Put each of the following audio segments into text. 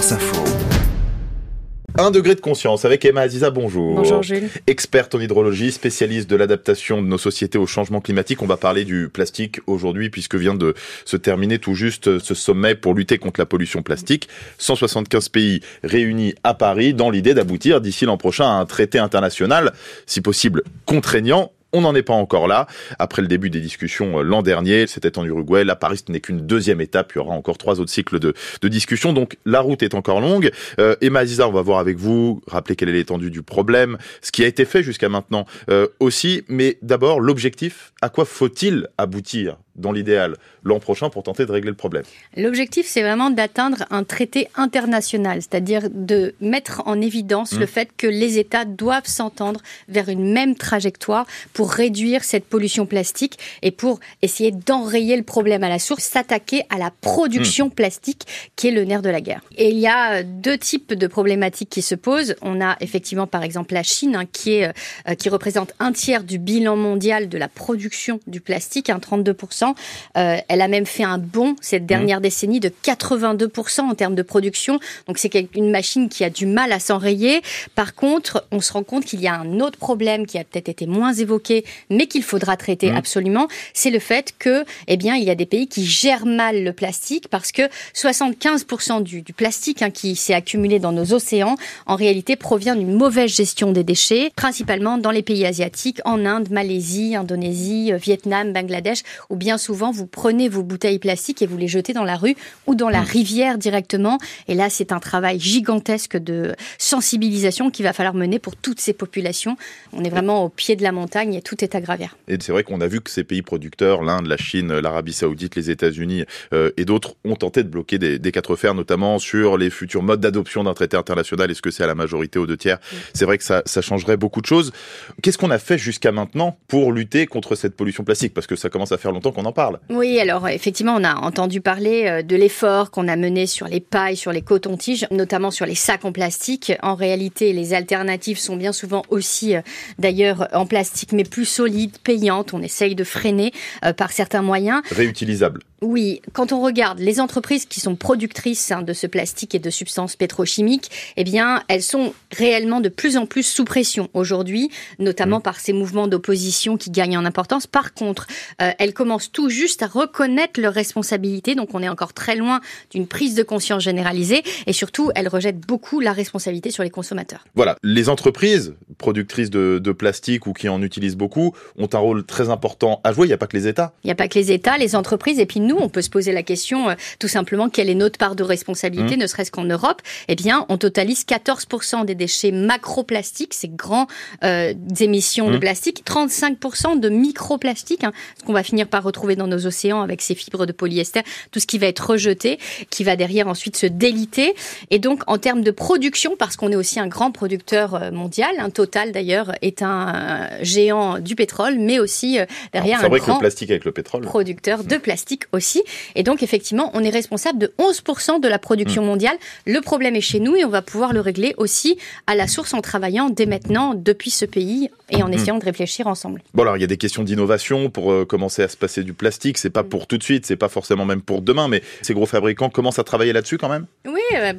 France Info. Un degré de conscience avec Emma Aziza, bonjour. Bonjour Jules. Experte en hydrologie, spécialiste de l'adaptation de nos sociétés au changement climatique. On va parler du plastique aujourd'hui puisque vient de se terminer tout juste ce sommet pour lutter contre la pollution plastique. 175 pays réunis à Paris dans l'idée d'aboutir d'ici l'an prochain à un traité international, si possible contraignant on n'en est pas encore là. Après le début des discussions euh, l'an dernier, c'était en Uruguay. La Paris, ce n'est qu'une deuxième étape. Il y aura encore trois autres cycles de, de discussions. Donc la route est encore longue. Euh, Emma Aziza, on va voir avec vous, rappeler quelle est l'étendue du problème, ce qui a été fait jusqu'à maintenant euh, aussi. Mais d'abord, l'objectif, à quoi faut-il aboutir? Dans l'idéal l'an prochain pour tenter de régler le problème L'objectif, c'est vraiment d'atteindre un traité international, c'est-à-dire de mettre en évidence le mmh. fait que les États doivent s'entendre vers une même trajectoire pour réduire cette pollution plastique et pour essayer d'enrayer le problème à la source, s'attaquer à la production mmh. plastique qui est le nerf de la guerre. Et il y a deux types de problématiques qui se posent. On a effectivement par exemple la Chine hein, qui, est, euh, qui représente un tiers du bilan mondial de la production du plastique, un 32%. Euh, elle a même fait un bond cette dernière mmh. décennie de 82% en termes de production. Donc c'est une machine qui a du mal à s'enrayer. Par contre, on se rend compte qu'il y a un autre problème qui a peut-être été moins évoqué, mais qu'il faudra traiter mmh. absolument. C'est le fait que, eh bien, il y a des pays qui gèrent mal le plastique parce que 75% du, du, plastique hein, qui s'est accumulé dans nos océans, en réalité, provient d'une mauvaise gestion des déchets, principalement dans les pays asiatiques, en Inde, Malaisie, Indonésie, Vietnam, Bangladesh, ou bien souvent, vous prenez vos bouteilles plastiques et vous les jetez dans la rue ou dans la mmh. rivière directement. Et là, c'est un travail gigantesque de sensibilisation qu'il va falloir mener pour toutes ces populations. On est vraiment au pied de la montagne et tout est à gravir. Et c'est vrai qu'on a vu que ces pays producteurs, l'Inde, la Chine, l'Arabie Saoudite, les États-Unis euh, et d'autres, ont tenté de bloquer des, quatre fers, notamment sur les futurs modes d'adoption d'un traité international. Est-ce que c'est à la majorité ou deux tiers mmh. C'est vrai que ça, ça changerait beaucoup de choses. Qu'est-ce qu'on a fait jusqu'à maintenant pour lutter contre cette pollution plastique? Parce que ça commence à faire longtemps qu'on en parle. Oui, alors effectivement, on a entendu parler euh, de l'effort qu'on a mené sur les pailles, sur les cotons-tiges, notamment sur les sacs en plastique. En réalité, les alternatives sont bien souvent aussi, euh, d'ailleurs, en plastique, mais plus solides, payantes. On essaye de freiner euh, par certains moyens. Réutilisables. Oui, quand on regarde les entreprises qui sont productrices hein, de ce plastique et de substances pétrochimiques, eh bien, elles sont réellement de plus en plus sous pression aujourd'hui, notamment mmh. par ces mouvements d'opposition qui gagnent en importance. Par contre, euh, elles commencent tout juste à reconnaître leurs responsabilités, donc on est encore très loin d'une prise de conscience généralisée, et surtout, elles rejettent beaucoup la responsabilité sur les consommateurs. Voilà, les entreprises productrices de, de plastique ou qui en utilisent beaucoup ont un rôle très important à jouer. Il n'y a pas que les États. Il n'y a pas que les États, les entreprises, et puis nous, on peut se poser la question euh, tout simplement quelle est notre part de responsabilité, mmh. ne serait-ce qu'en Europe? Eh bien, on totalise 14% des déchets macroplastiques, ces grands euh, émissions de mmh. plastique, 35% de microplastiques, hein, ce qu'on va finir par retrouver dans nos océans avec ces fibres de polyester, tout ce qui va être rejeté, qui va derrière ensuite se déliter. Et donc, en termes de production, parce qu'on est aussi un grand producteur euh, mondial, un Total d'ailleurs est un géant du pétrole, mais aussi derrière un grand le plastique avec le pétrole. producteur de plastique aussi. Et donc, effectivement, on est responsable de 11% de la production mmh. mondiale. Le problème est chez nous et on va pouvoir le régler aussi à la source en travaillant dès maintenant depuis ce pays et en mmh. essayant de réfléchir ensemble. Bon, alors, il y a des questions d'innovation pour euh, commencer à se passer du plastique. C'est pas mmh. pour tout de suite, c'est pas forcément même pour demain, mais ces gros fabricants commencent à travailler là-dessus quand même?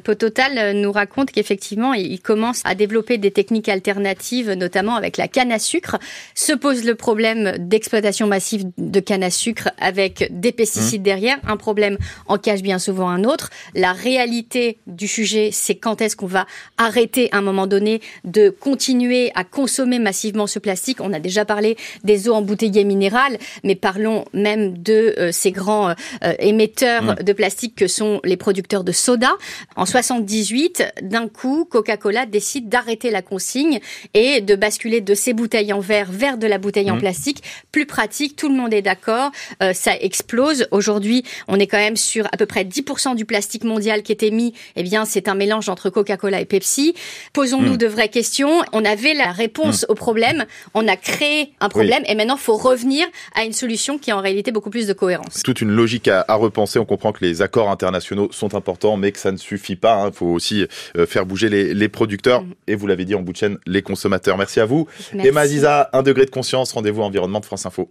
Pototal euh, nous raconte qu'effectivement, ils commencent à développer des techniques alternatives, notamment avec la canne à sucre. Se pose le problème d'exploitation massive de canne à sucre avec des pesticides derrière. Un problème en cache bien souvent un autre. La réalité du sujet, c'est quand est-ce qu'on va arrêter à un moment donné de continuer à consommer massivement ce plastique. On a déjà parlé des eaux embouteillées minérales, mais parlons même de euh, ces grands euh, émetteurs mmh. de plastique que sont les producteurs de soda. En 78, d'un coup, Coca-Cola décide d'arrêter la consigne et de basculer de ces bouteilles en verre vers de la bouteille en mmh. plastique. Plus pratique, tout le monde est d'accord, euh, ça explose. Aujourd'hui, on est quand même sur à peu près 10% du plastique mondial qui est émis. Eh bien, c'est un mélange entre Coca-Cola et Pepsi. Posons-nous hmm. de vraies questions. On avait la réponse hmm. au problème. On a créé un problème et maintenant, il faut revenir à une solution qui a en réalité beaucoup plus de cohérence. Toute une logique à, repenser. On comprend que les accords internationaux sont importants, mais que ça ne suffit pas. Il hein. faut aussi euh, faire bouger les, producteurs hmm. et vous l'avez dit en bout de chaîne, les consommateurs. Merci à vous. Merci. Emma un degré de conscience. Rendez-vous environnement de France Info.